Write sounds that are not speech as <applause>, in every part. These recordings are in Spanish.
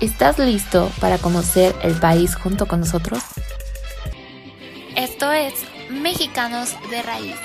¿Estás listo para conocer el país junto con nosotros? Esto es Mexicanos de Raíz.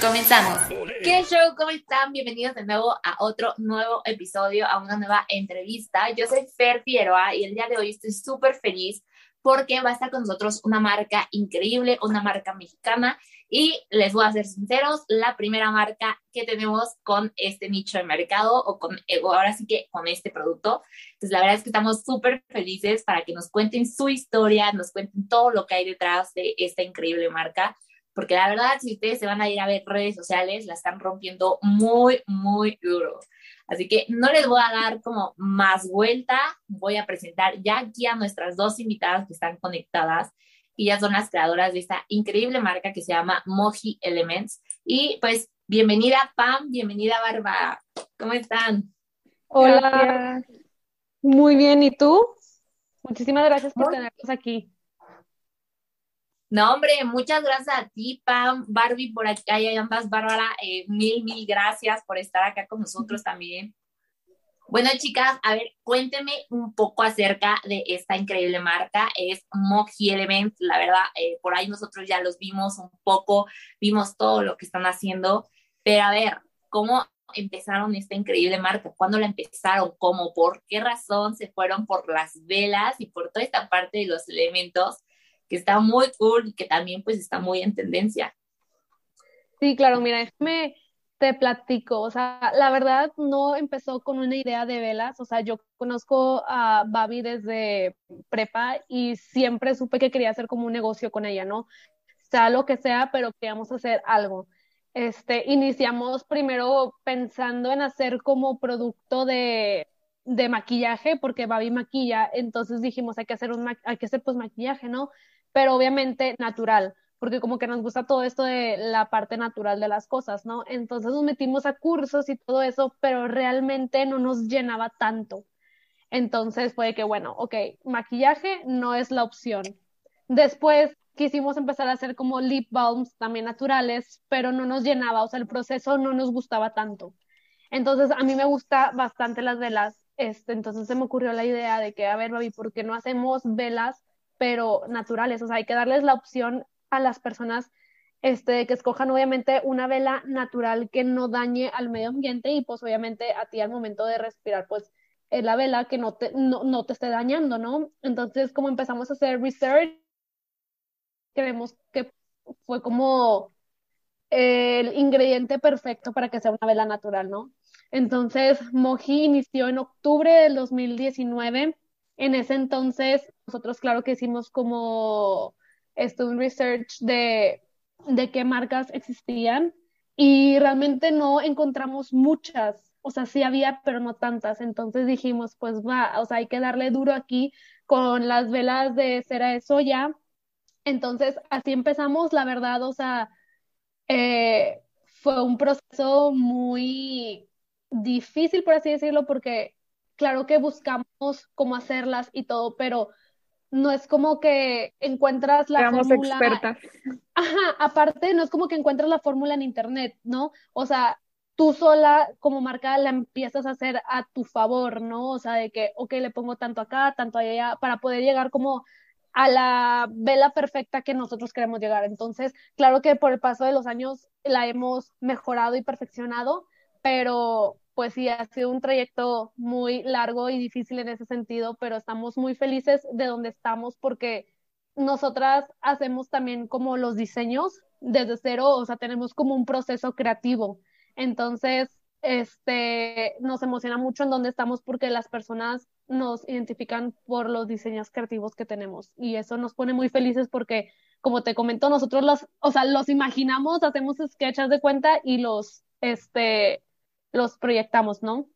Comenzamos. ¿Qué show? ¿Cómo están? Bienvenidos de nuevo a otro nuevo episodio, a una nueva entrevista. Yo soy Fer Figueroa y el día de hoy estoy súper feliz porque va a estar con nosotros una marca increíble, una marca mexicana y les voy a ser sinceros, la primera marca que tenemos con este nicho de mercado o con eh, ahora sí que con este producto. Entonces la verdad es que estamos súper felices para que nos cuenten su historia, nos cuenten todo lo que hay detrás de esta increíble marca porque la verdad, si ustedes se van a ir a ver redes sociales, la están rompiendo muy, muy duro. Así que no les voy a dar como más vuelta, voy a presentar ya aquí a nuestras dos invitadas que están conectadas y ya son las creadoras de esta increíble marca que se llama Moji Elements. Y pues bienvenida Pam, bienvenida Barba, ¿cómo están? Hola, muy bien, ¿y tú? Muchísimas gracias por tenernos aquí. No, hombre, muchas gracias a ti, Pam, Barbie, por aquí, hay ambas, Bárbara, eh, mil, mil gracias por estar acá con nosotros también. Bueno, chicas, a ver, cuéntenme un poco acerca de esta increíble marca. Es Moji Element, la verdad, eh, por ahí nosotros ya los vimos un poco, vimos todo lo que están haciendo, pero a ver, ¿cómo empezaron esta increíble marca? ¿Cuándo la empezaron? ¿Cómo? ¿Por qué razón se fueron por las velas y por toda esta parte de los elementos? Que está muy cool y que también pues está muy en tendencia. Sí, claro, mira, déjame te platico, o sea, la verdad no empezó con una idea de velas, o sea, yo conozco a Babi desde prepa y siempre supe que quería hacer como un negocio con ella, ¿no? Sea lo que sea, pero queríamos hacer algo. Este, iniciamos primero pensando en hacer como producto de, de maquillaje, porque Babi maquilla, entonces dijimos, hay que hacer un, hay que hacer pues maquillaje, ¿no? Pero obviamente natural, porque como que nos gusta todo esto de la parte natural de las cosas, ¿no? Entonces nos metimos a cursos y todo eso, pero realmente no nos llenaba tanto. Entonces fue que, bueno, ok, maquillaje no es la opción. Después quisimos empezar a hacer como lip balms también naturales, pero no nos llenaba, o sea, el proceso no nos gustaba tanto. Entonces a mí me gusta bastante las velas, este, entonces se me ocurrió la idea de que, a ver, Babi, ¿por qué no hacemos velas pero naturales. O sea, hay que darles la opción a las personas este, que escojan obviamente una vela natural que no dañe al medio ambiente y pues obviamente a ti al momento de respirar, pues la vela que no te, no, te esté dañando, ¿no? Entonces, como empezamos a hacer research, creemos que fue como el ingrediente perfecto para que sea una vela natural, ¿no? Entonces, Moji inició en octubre del 2019 en ese entonces, nosotros claro que hicimos como esto, un research de, de qué marcas existían y realmente no encontramos muchas, o sea, sí había, pero no tantas. Entonces dijimos, pues va, o sea, hay que darle duro aquí con las velas de cera de soya. Entonces, así empezamos, la verdad, o sea, eh, fue un proceso muy difícil, por así decirlo, porque claro que buscamos cómo hacerlas y todo, pero no es como que encuentras la Éramos fórmula. expertas. Ajá, aparte, no es como que encuentras la fórmula en internet, ¿no? O sea, tú sola como marca la empiezas a hacer a tu favor, ¿no? O sea, de que, ok, le pongo tanto acá, tanto allá, para poder llegar como a la vela perfecta que nosotros queremos llegar. Entonces, claro que por el paso de los años la hemos mejorado y perfeccionado, pero pues sí, ha sido un trayecto muy largo y difícil en ese sentido, pero estamos muy felices de donde estamos porque nosotras hacemos también como los diseños desde cero, o sea, tenemos como un proceso creativo. Entonces, este, nos emociona mucho en donde estamos porque las personas nos identifican por los diseños creativos que tenemos y eso nos pone muy felices porque, como te comento, nosotros los, o sea, los imaginamos, hacemos sketches de cuenta y los, este, los proyectamos, ¿no?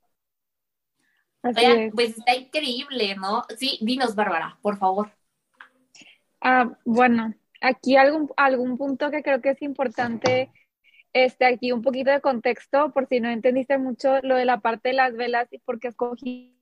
pues está increíble, ¿no? Sí, dinos, Bárbara, por favor. Ah, bueno, aquí algún, algún punto que creo que es importante, este, aquí un poquito de contexto, por si no entendiste mucho lo de la parte de las velas y por qué escogimos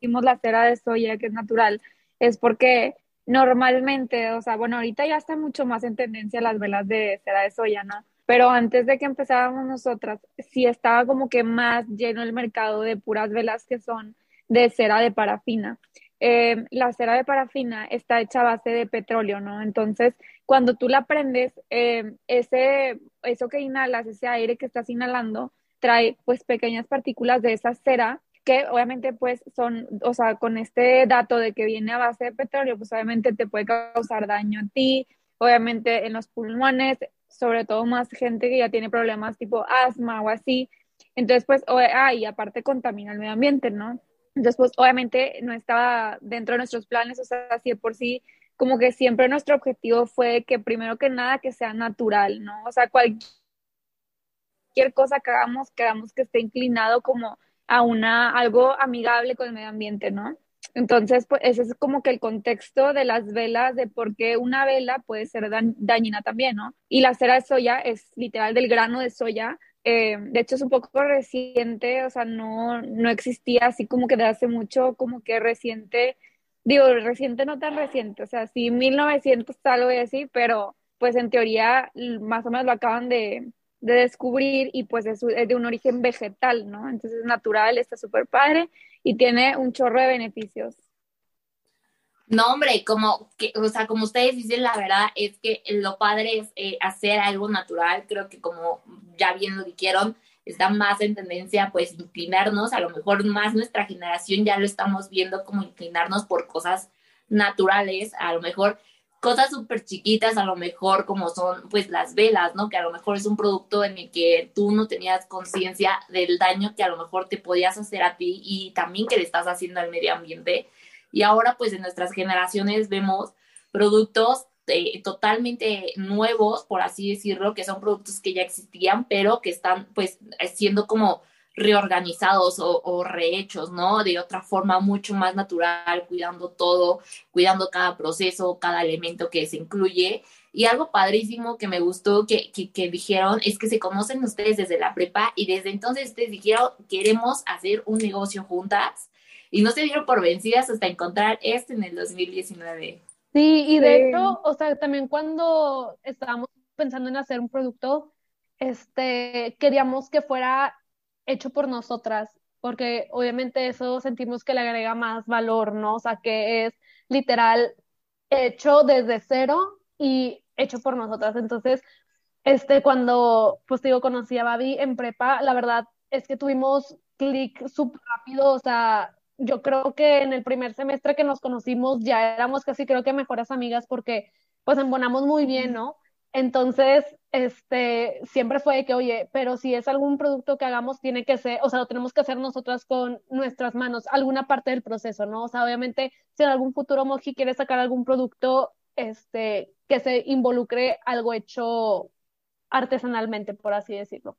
la cera de soya, que es natural, es porque normalmente, o sea, bueno, ahorita ya está mucho más en tendencia las velas de cera de soya, ¿no? Pero antes de que empezábamos nosotras, sí estaba como que más lleno el mercado de puras velas que son de cera de parafina. Eh, la cera de parafina está hecha a base de petróleo, ¿no? Entonces, cuando tú la prendes, eh, ese, eso que inhalas, ese aire que estás inhalando, trae pues pequeñas partículas de esa cera que obviamente pues son, o sea, con este dato de que viene a base de petróleo, pues obviamente te puede causar daño a ti, obviamente en los pulmones, sobre todo más gente que ya tiene problemas tipo asma o así. Entonces, pues, ah, y aparte contamina el medio ambiente, ¿no? Entonces, pues, obviamente no estaba dentro de nuestros planes, o sea, así de por sí, como que siempre nuestro objetivo fue que primero que nada que sea natural, ¿no? O sea, cualquier cosa que hagamos, queramos que esté inclinado como a una, algo amigable con el medio ambiente, ¿no? Entonces, pues ese es como que el contexto de las velas, de por qué una vela puede ser dañina también, ¿no? Y la cera de soya es literal del grano de soya. Eh, de hecho, es un poco reciente, o sea, no, no existía así como que de hace mucho, como que reciente, digo, reciente no tan reciente, o sea, sí, 1900 tal vez así, pero pues en teoría más o menos lo acaban de, de descubrir y pues es, de un origen vegetal, ¿no? Entonces es natural, está súper padre y tiene un chorro de beneficios. No, hombre, como que, o sea, como ustedes dicen, la verdad es que lo padre es eh, hacer algo natural. Creo que como ya bien lo dijeron, está más en tendencia, pues, inclinarnos. A lo mejor más nuestra generación ya lo estamos viendo como inclinarnos por cosas naturales. A lo mejor cosas súper chiquitas, a lo mejor como son pues las velas, ¿no? Que a lo mejor es un producto en el que tú no tenías conciencia del daño que a lo mejor te podías hacer a ti y también que le estás haciendo al medio ambiente. Y ahora pues en nuestras generaciones vemos productos eh, totalmente nuevos, por así decirlo, que son productos que ya existían, pero que están pues siendo como reorganizados o, rehechos, ¿no? De otra forma mucho más natural, cuidando todo, cuidando cada proceso, cada elemento que se incluye. Y algo padrísimo que me gustó que, que, dijeron es que se conocen ustedes desde la prepa y desde entonces ustedes dijeron, queremos hacer un negocio juntas y no se dieron por vencidas hasta encontrar este en el 2019. Sí, y de hecho, o sea, también cuando estábamos pensando en hacer un producto, este, queríamos que fuera hecho por nosotras, porque obviamente eso sentimos que le agrega más valor, ¿no? O sea, que es literal hecho desde cero y hecho por nosotras. Entonces, este, cuando, pues digo, conocí a Babi en prepa, la verdad es que tuvimos clic súper rápido, o sea, yo creo que en el primer semestre que nos conocimos ya éramos casi creo que mejores amigas porque pues embonamos muy bien, ¿no? Entonces, este, siempre fue que, oye, pero si es algún producto que hagamos, tiene que ser, o sea, lo tenemos que hacer nosotras con nuestras manos, alguna parte del proceso, ¿no? O sea, obviamente, si en algún futuro Moji quiere sacar algún producto, este, que se involucre algo hecho artesanalmente, por así decirlo.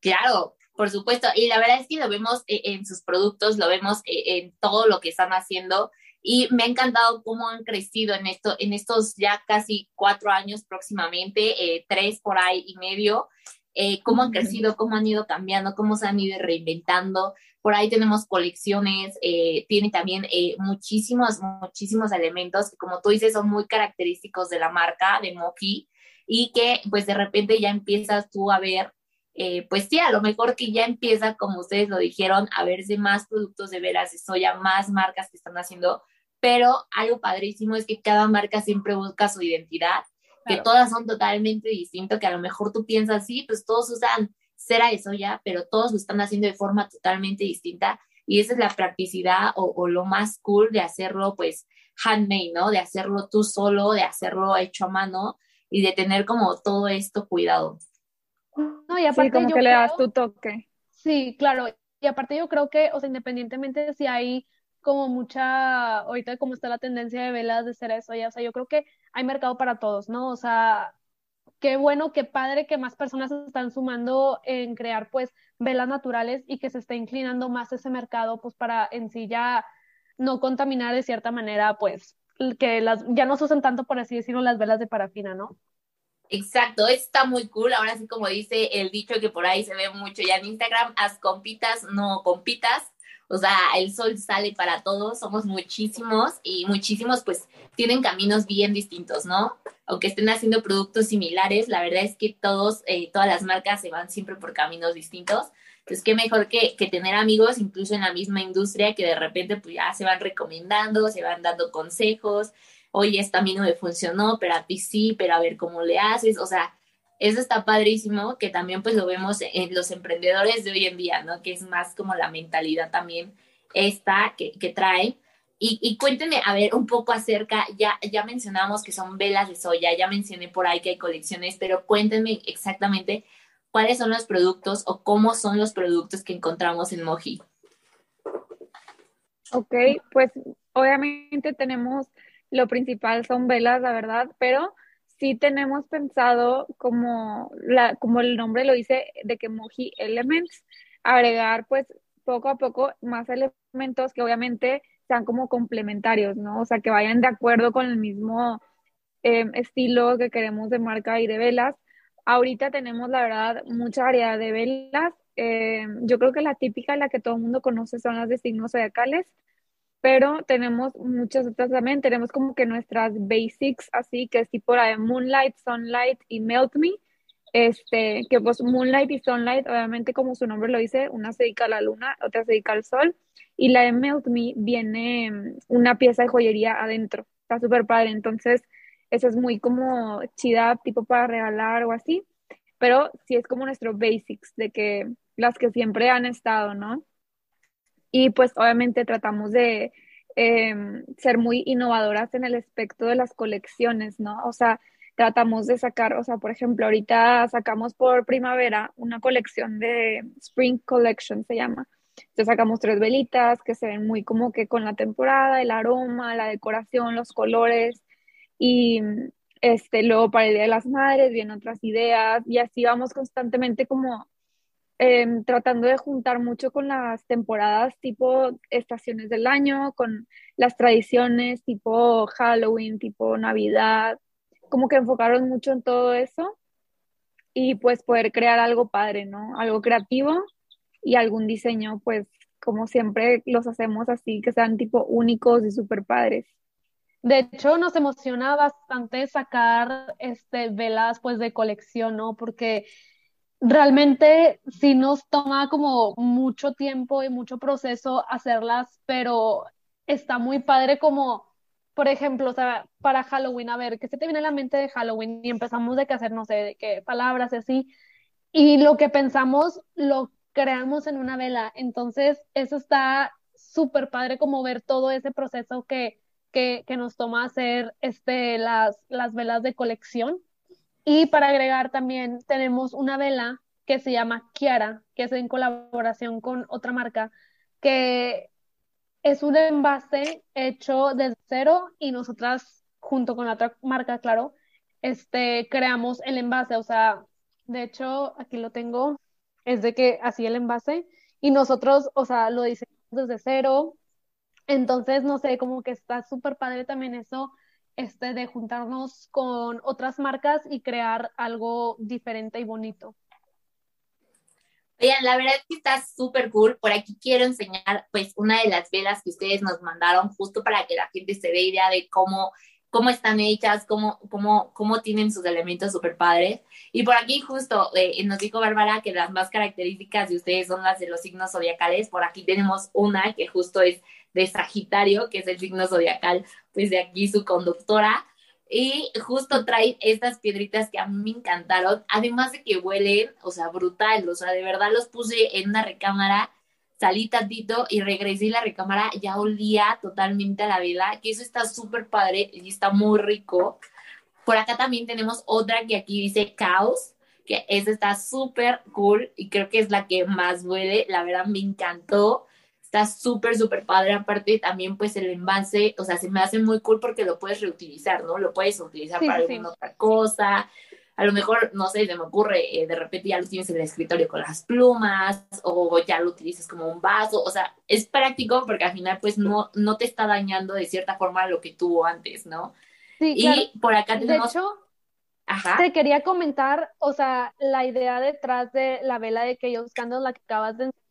Claro, por supuesto. Y la verdad es que lo vemos eh, en sus productos, lo vemos eh, en todo lo que están haciendo y me ha encantado cómo han crecido en, esto, en estos ya casi cuatro años próximamente, eh, tres por ahí y medio, eh, cómo han crecido, cómo han ido cambiando, cómo se han ido reinventando. Por ahí tenemos colecciones, eh, tiene también muchísimos, muchísimos elementos que como tú dices son muy característicos de la marca de Moki y que pues de repente ya empiezas tú a ver pues sí, a lo mejor que ya empieza, como ustedes lo dijeron, a verse más productos de veras de soya, más marcas que están haciendo pero algo padrísimo es que cada marca siempre busca su identidad, que todas son totalmente distintas, que a lo mejor tú piensas, sí, pues todos usan cera de soya, pero todos lo están haciendo de forma totalmente distinta y esa es la practicidad o, lo más cool de hacerlo pues handmade, ¿no? De hacerlo tú solo, de hacerlo hecho a mano y de tener como todo esto cuidado. No, y aparte sí, como que le das tu toque. Sí, claro. Y aparte yo creo que, o sea, independientemente de si hay como mucha, ahorita como está la tendencia de velas de cera de soya, o sea, yo creo que hay mercado para todos, ¿no? O sea, qué bueno, qué padre que más personas se están sumando en crear pues velas naturales y que se está inclinando más ese mercado pues para en sí ya no contaminar de cierta manera pues que las ya no se usan tanto por así decirlo las velas de parafina, ¿no? Exacto, está muy cool. Ahora sí, como dice el dicho que por ahí se ve mucho ya en Instagram, haz compitas, no compitas. O sea, el sol sale para todos, somos muchísimos y muchísimos pues tienen caminos bien distintos, ¿no? Aunque estén haciendo productos similares, la verdad es que todos, eh, todas las marcas se van siempre por caminos distintos. Entonces, qué mejor que, que tener amigos, incluso en la misma industria, que de repente pues ya se van recomendando, se van dando consejos, oye, esta a mí no me funcionó, pero a ti sí, pero a ver cómo le haces, o sea, eso está padrísimo, que también pues lo vemos en los emprendedores de hoy en día, ¿no? Que es más como la mentalidad también esta que, que trae. Y, y, cuéntenme, a ver, un poco acerca, ya, ya mencionamos que son velas de soya, ya mencioné por ahí que hay colecciones, pero cuéntenme exactamente cuáles son los productos o cómo son los productos que encontramos en Moji. Ok, pues obviamente tenemos, lo principal son velas, la verdad, pero sí tenemos pensado, como, la, como el nombre lo dice, de que Moji Elements, agregar pues poco a poco más elementos que obviamente sean como complementarios, ¿no? O sea, que vayan de acuerdo con el mismo em, estilo que queremos de marca y de velas. Ahorita tenemos, la verdad, mucha variedad de velas. Em, yo creo que la típica, la que todo el mundo conoce, son las de signos zodiacales pero tenemos muchas otras también. Tenemos como que nuestras basics, así que es tipo la de Moonlight, Sunlight y Melt Me. Este, que pues Moonlight y Sunlight, obviamente como su nombre lo dice, una se dedica a la luna, otra se dedica al sol, y la de Melt Me viene mm, una pieza de joyería adentro, está súper padre, entonces eso es muy como chida, tipo para regalar o así, pero sí es como nuestro basics, de que las que siempre han estado, ¿no? Y pues obviamente tratamos de em, ser muy innovadoras en el aspecto de las colecciones, ¿no? O sea, tratamos de sacar, o sea, por ejemplo, ahorita sacamos por primavera una colección de Spring Collection, se llama. Entonces sacamos tres velitas que se ven muy como que con la temporada, el aroma, la decoración, los colores y este luego para el Día de las Madres vienen otras ideas y así vamos constantemente como Em, tratando de juntar mucho con las temporadas tipo estaciones del año, con las tradiciones tipo Halloween, tipo Navidad, como que enfocaron mucho en todo eso y pues poder crear algo padre, ¿no? Algo creativo y algún diseño, pues como siempre los hacemos así, que sean tipo únicos y súper padres. De hecho, nos emociona bastante sacar este velas pues de colección, ¿no? Porque realmente sí nos toma como mucho tiempo y mucho proceso hacerlas, pero está muy padre como, por ejemplo, para Halloween, a ver, ¿qué se te viene a la mente de Halloween? Y empezamos de que hacer, no sé, de qué palabras y así, y lo que pensamos lo creamos en una vela, entonces eso está súper padre como ver todo ese proceso que, que, que nos toma hacer este, las, las velas de colección y para agregar también tenemos una vela que se llama Kiara, que es en colaboración con otra marca, que es un envase hecho desde cero y nosotras, junto con la otra marca, claro, este, creamos el envase. O sea, de hecho, aquí lo tengo, es de que así el envase y nosotros, o sea, lo diseñamos desde cero. Entonces, no sé, como que está súper padre también eso este, de juntarnos con otras marcas y crear algo diferente y bonito. Oigan, la verdad es que está súper cool. Por aquí quiero enseñar, pues, una de las velas que ustedes nos mandaron, justo para que la gente se dé idea de cómo, cómo están hechas, cómo, cómo, cómo tienen sus elementos súper padres. Y por aquí, justo, eh, nos dijo Bárbara que las más características de ustedes son las de los signos zodiacales. Por aquí tenemos una que justo es de Sagitario, que es el signo zodiacal, pues de aquí su conductora. Y justo trae estas piedritas que a mí me encantaron, además de que huelen, o sea, brutal, o sea, de verdad los puse en una recámara, salí tantito y regresé y la recámara ya olía totalmente a la vida, que eso está súper padre y está muy rico. Por acá también tenemos otra que aquí dice Caos, que esa está súper cool y creo que es la que más huele, la verdad me encantó está súper, súper padre. Aparte, también, pues el envase, o sea, se me hace muy cool porque lo puedes reutilizar, ¿no? Lo puedes utilizar para alguna otra cosa. a lo mejor, no sé, se me ocurre, eh, de repente ya lo tienes en el escritorio con las plumas o ya lo utilizas como un vaso, o sea, es práctico porque al final pues no, no te está dañando de cierta forma lo que tuvo antes, ¿no? Sí, y por acá tenemos... De hecho, te quería comentar, o sea, la idea detrás de la vela de que yo buscando la que acabas de enseñar,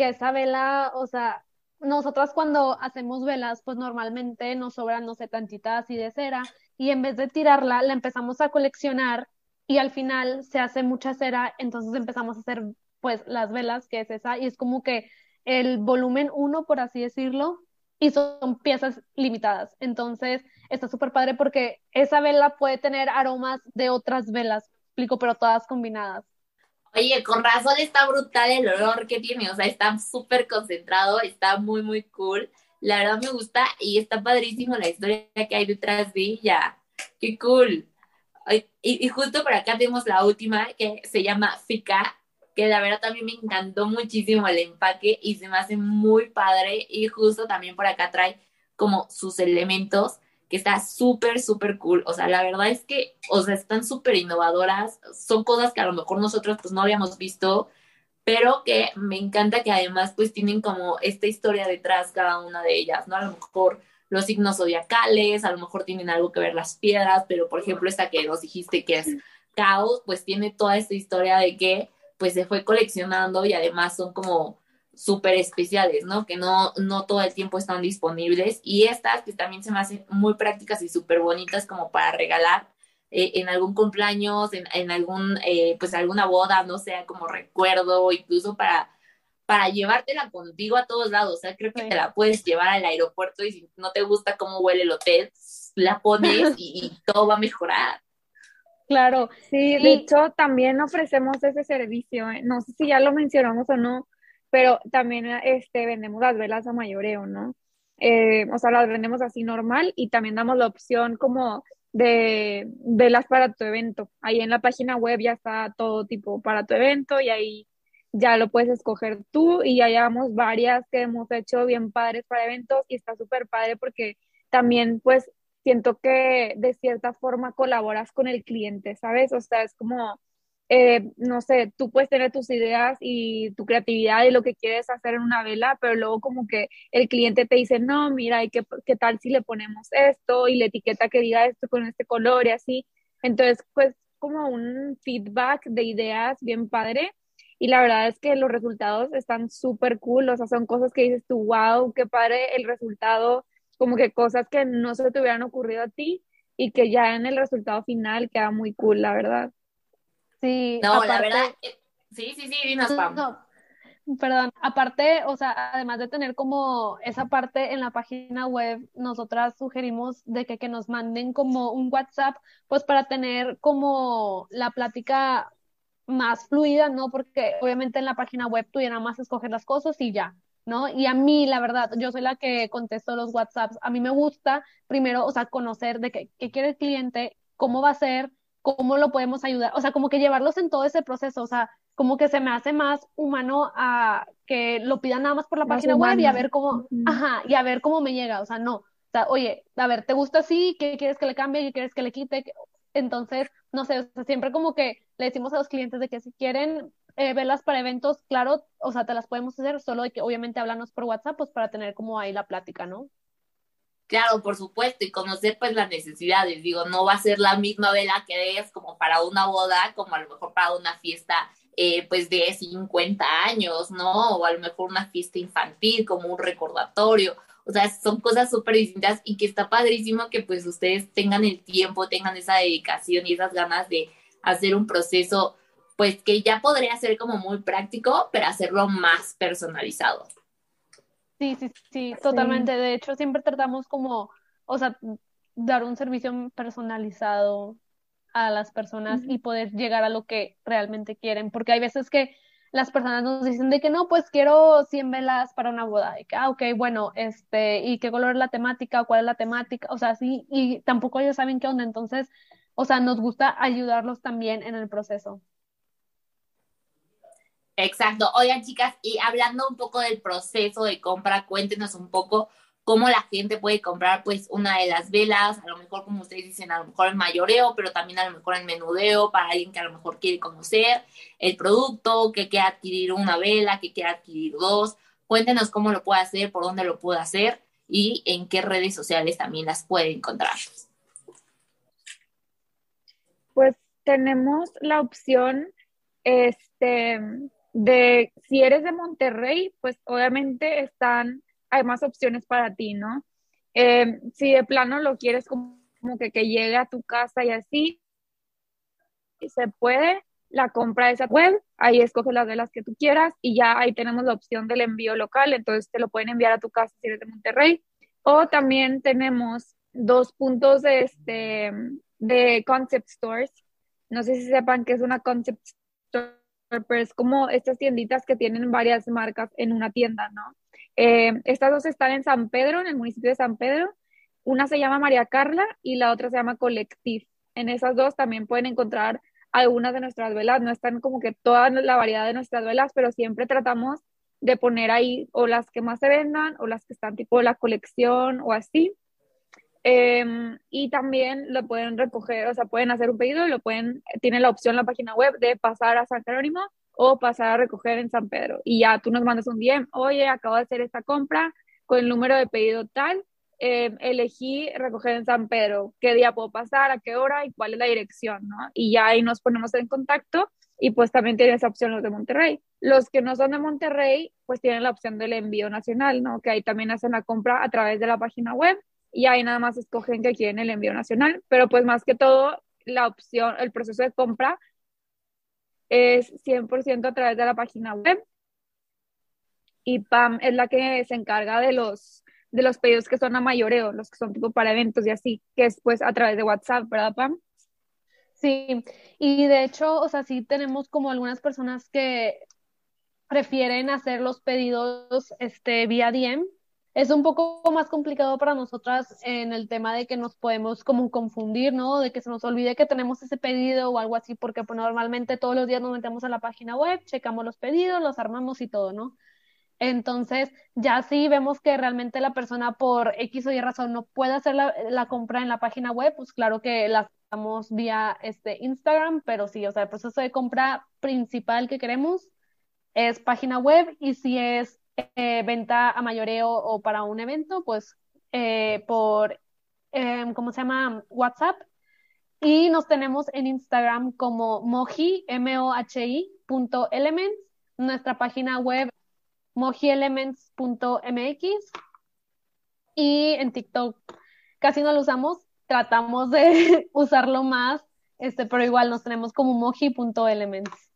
que esa vela, o sea, nosotras cuando hacemos velas, pues normalmente nos sobran, no sé, tantitas así de cera, y en vez de tirarla, la empezamos a coleccionar y al final se hace mucha cera, entonces empezamos a hacer pues las velas, que es esa, y es como que el volumen uno, por así decirlo, y son piezas limitadas. Entonces está súper padre porque esa vela puede tener aromas de otras velas, explico, pero todas combinadas. Oye, con razón está brutal el olor que tiene, o sea, está súper concentrado, está muy, muy cool. La verdad me gusta y está padrísimo la historia que hay detrás de ella. Qué cool. Y, justo por acá tenemos la última que se llama Fika, que la verdad también me encantó muchísimo el empaque y se me hace muy padre. Y justo también por acá trae como sus elementos, que está súper, súper cool. O sea, la verdad es que, o sea, están súper innovadoras. Son cosas que a lo mejor nosotros pues no habíamos visto, pero que me encanta que además pues tienen como esta historia detrás cada una de ellas, ¿no? A lo mejor los signos zodiacales, a lo mejor tienen algo que ver las piedras, pero por ejemplo esta que nos dijiste que es caos, pues tiene toda esta historia de que pues se fue coleccionando y además son como súper especiales, ¿no? Que no, no todo el tiempo están disponibles y estas que también se me hacen muy prácticas y súper bonitas como para regalar eh, en algún cumpleaños, en, en algún, eh, pues alguna boda, no sea como recuerdo, incluso para para llevártela contigo a todos lados. O sea, creo que te la puedes llevar al aeropuerto y si no te gusta cómo huele el hotel, la pones <laughs> y, todo va a mejorar. Claro, sí, de hecho también ofrecemos ese servicio. ¿eh? No sé si ya lo mencionamos o no, pero también este, vendemos las velas a mayoreo, ¿no? Eh, o sea, las vendemos así normal y también damos la opción como de velas para tu evento. Ahí en la página web ya está todo tipo para tu evento y ahí ya lo puedes escoger tú y ya llevamos varias que hemos hecho bien padres para eventos y está súper padre porque también pues siento que de cierta forma colaboras con el cliente, ¿sabes? O sea, es como, eh, no sé, tú puedes tener tus ideas y tu creatividad y lo que quieres hacer en una vela, pero luego como que el cliente te dice, no, mira, ¿y qué, qué tal si le ponemos esto y la etiqueta que diga esto con este color y así? Entonces, pues como un feedback de ideas bien padre y la verdad es que los resultados están súper cool, o sea, son cosas que dices tú, wow, qué padre el resultado, como que cosas que no se te hubieran ocurrido a ti y que ya en el resultado final queda muy cool, la verdad. Sí, no, la verdad, eh, sí, sí, sí, dinos, Pam. perdón, aparte, o sea, además de tener como esa parte en la página web, nosotras sugerimos de que, que nos manden como un WhatsApp, pues para tener como la plática más fluida, ¿no? Porque obviamente en la página web tú ya nada más escoger las cosas y ya, ¿no? Y a mí, la verdad, yo soy la que contesto los WhatsApps. A mí me gusta primero, o sea, conocer de qué, qué quiere el cliente, cómo va a ser, cómo lo podemos ayudar, o sea, como que llevarlos en todo ese proceso, o sea, como que se me hace más humano a que lo pidan nada más por la página web y a ver cómo, ajá, y a ver cómo me llega, o sea, no. O sea, oye, a ver, ¿te gusta así? ¿Qué quieres que le cambie? ¿Qué quieres que le quite? Entonces, no sé, siempre como que le decimos a los clientes de que si quieren eh, verlas para eventos, claro, o sea, te las podemos hacer, solo de que obviamente hablarnos por WhatsApp, pues para tener como ahí la plática, ¿no? Claro, por supuesto, y conocer pues las necesidades, digo, no va a ser la misma vela que es como para una boda, como a lo mejor para una fiesta eh, pues de 50 años, ¿no? O a lo mejor una fiesta infantil, como un recordatorio. O sea, son cosas súper distintas y que está padrísimo que pues ustedes tengan el tiempo, tengan esa dedicación y esas ganas de hacer un proceso pues que ya podría ser como muy práctico, pero hacerlo más personalizado. Sí, sí, sí, totalmente. De hecho, siempre tratamos como, o sea, dar un servicio personalizado a las personas y poder llegar a lo que realmente quieren, porque hay veces que las personas nos dicen de que no, pues quiero 100 velas para una boda, y que, ah, ok, bueno, este, ¿y qué color es la temática? ¿Cuál es la temática? O sea, sí, y tampoco ellos saben qué onda, entonces, o sea, nos gusta ayudarlos también en el proceso. Exacto. Oigan, chicas, y hablando un poco del proceso de compra, cuéntenos un poco cómo la gente puede comprar pues una de las velas, a lo mejor como ustedes dicen, a lo mejor en mayoreo, pero también a lo mejor en menudeo para alguien que a lo mejor quiere conocer el producto, que quiere adquirir una vela, que quiere adquirir dos. Cuéntenos cómo lo puede hacer, por dónde lo puede hacer y en qué redes sociales también las puede encontrar. Pues tenemos la opción este, de, si eres de Monterrey, pues obviamente están, hay más opciones para ti, ¿no? Eh, si de plano lo quieres como, que, que llegue a tu casa y así, se puede, la compra de esa web, ahí escoges las velas que tú quieras y ya ahí tenemos la opción del envío local, entonces te lo pueden enviar a tu casa si eres de Monterrey. O también tenemos dos puntos de, este, de concept stores. No sé si sepan que es una concept store, es como estas tienditas que tienen varias marcas en una tienda, ¿no? Eh, estas dos están en San Pedro, en el municipio de San Pedro. Una se llama María Carla y la otra se llama Collective. En esas dos también pueden encontrar algunas de nuestras velas, no están como que toda la variedad de nuestras velas, pero siempre tratamos de poner ahí o las que más se vendan o las que están tipo la colección o así. Em, y también lo pueden recoger, o sea, pueden hacer un pedido y lo pueden, tienen la opción en la página web de pasar a San Jerónimo o pasar a recoger en San Pedro. Y ya tú nos mandas un DM, oye, acabo de hacer esta compra con el número de pedido tal eh, elegí recoger en San Pedro, qué día puedo pasar, a qué hora y cuál es la dirección, ¿no? Y ya ahí nos ponemos en contacto y pues también tienen esa opción los de Monterrey. Los que no son de Monterrey, pues tienen la opción del envío nacional, ¿no? Que ahí también hacen la compra a través de la página web y ahí nada más escogen que quieren el envío nacional, pero pues más que todo la opción, el proceso de compra es 100% a través de la página web y PAM es la que se encarga de los de los pedidos que son a mayoreo, los que son tipo para eventos y así, que es pues a través de WhatsApp, ¿verdad, Pam? Sí, y de hecho, o sea, sí tenemos como algunas personas que prefieren hacer los pedidos este, vía DM. Es un poco más complicado para nosotras en el tema de que nos podemos como confundir, ¿no? De que se nos olvide que tenemos ese pedido o algo así, porque pues, normalmente todos los días nos metemos a la página web, checamos los pedidos, los armamos y todo, ¿no? Entonces, ya si vemos que realmente la persona por X o Y razón no puede hacer la, compra en la página web, pues claro que la hacemos vía este Instagram, pero sí, o sea, el proceso de compra principal que queremos es página web y si es eh, venta a mayoreo o para un evento, pues eh, por, em, ¿cómo se llama? WhatsApp. Y nos tenemos en Instagram como moji, M-O-H-I, punto elements. Nuestra página web mojielements.mx y en TikTok casi no lo usamos, tratamos de <laughs> usarlo más, este, pero igual nos tenemos como moji.elements.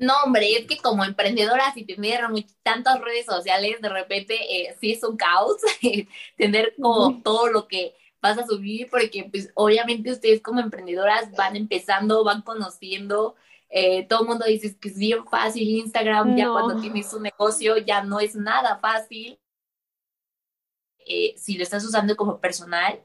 No, hombre, es que como emprendedora, si tener tantas redes sociales, de repente eh, sí es un caos <laughs> tener como todo lo que vas a subir, porque pues obviamente ustedes como emprendedoras van empezando, van conociendo, eh, todo el mundo dice que es bien fácil Instagram, ya cuando tienes un negocio ya no es nada fácil. Eh, si lo estás usando como personal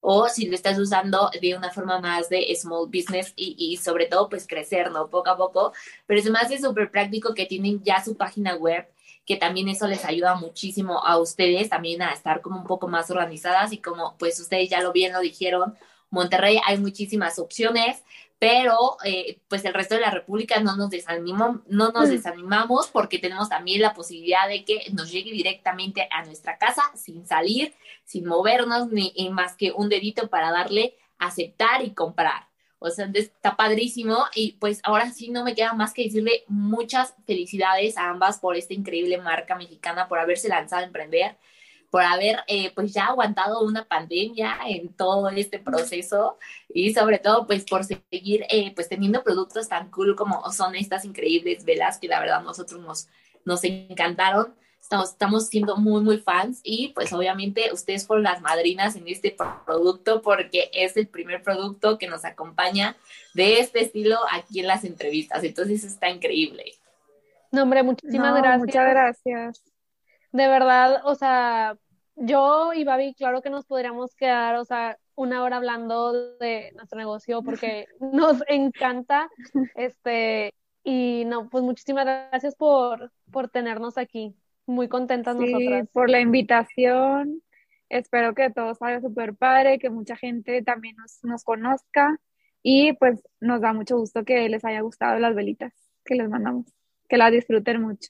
o si lo estás usando de una forma más de small business y, y sobre todo pues crecer, ¿no? Poco a poco, pero es más es súper práctico que tienen ya su página web, que también eso les ayuda muchísimo a ustedes también a estar como un poco más organizadas y como pues ustedes ya lo bien lo dijeron, Monterrey hay muchísimas opciones, pero eh, pues el resto de la República no nos, desanimamos, no nos mm. desanimamos porque tenemos también la posibilidad de que nos llegue directamente a nuestra casa sin salir, sin movernos, ni más que un dedito para darle aceptar y comprar. O sea, está padrísimo y pues ahora sí no me queda más que decirle muchas felicidades a ambas por esta increíble marca mexicana, por haberse lanzado a emprender por haber eh, pues ya aguantado una pandemia en todo este proceso y sobre todo pues por seguir eh, pues teniendo productos tan cool como son estas increíbles velas que la verdad nosotros nos, nos encantaron. Estamos, estamos siendo muy, muy fans y pues obviamente ustedes fueron las madrinas en este producto porque es el primer producto que nos acompaña de este estilo aquí en las entrevistas. Entonces está increíble. No, hombre, muchísimas gracias. Muchas gracias de verdad, o sea, yo y Babi, claro que nos podríamos quedar, o sea, una hora hablando de nuestro negocio porque <laughs> nos encanta, este, y no, pues muchísimas gracias por, por tenernos aquí. muy contentas sí, nosotras. por la invitación. Espero que todo salga súper padre, que mucha gente también nos, nos conozca y pues nos da mucho gusto que les haya gustado las velitas que les mandamos, que las disfruten mucho.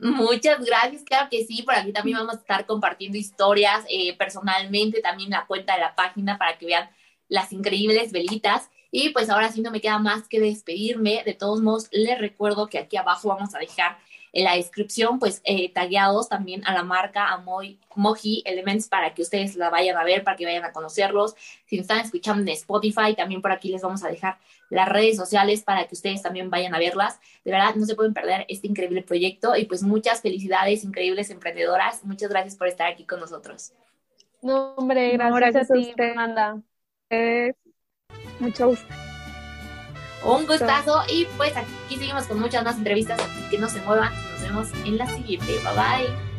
Muchas gracias, claro que sí, por aquí también vamos a estar compartiendo historias eh, personalmente, también la cuenta de la página para que vean las increíbles velitas. Y pues ahora sí no me queda más que despedirme. De todos modos, les recuerdo que aquí abajo vamos a dejar en la descripción, pues eh, tagueados también a la marca Amoy, Moji Elements para que ustedes la vayan a ver, para que vayan a conocerlos. Si nos están escuchando en Spotify, también por aquí les vamos a dejar las redes sociales para que ustedes también vayan a verlas. De verdad, no se pueden perder este increíble proyecto y pues muchas felicidades, increíbles emprendedoras. Muchas gracias por estar aquí con nosotros. No, hombre, gracias, a ti, Fernanda. mucho gusto. Un gustazo. Y pues aquí seguimos con muchas más entrevistas, que no se muevan, nos vemos en la siguiente, bye bye.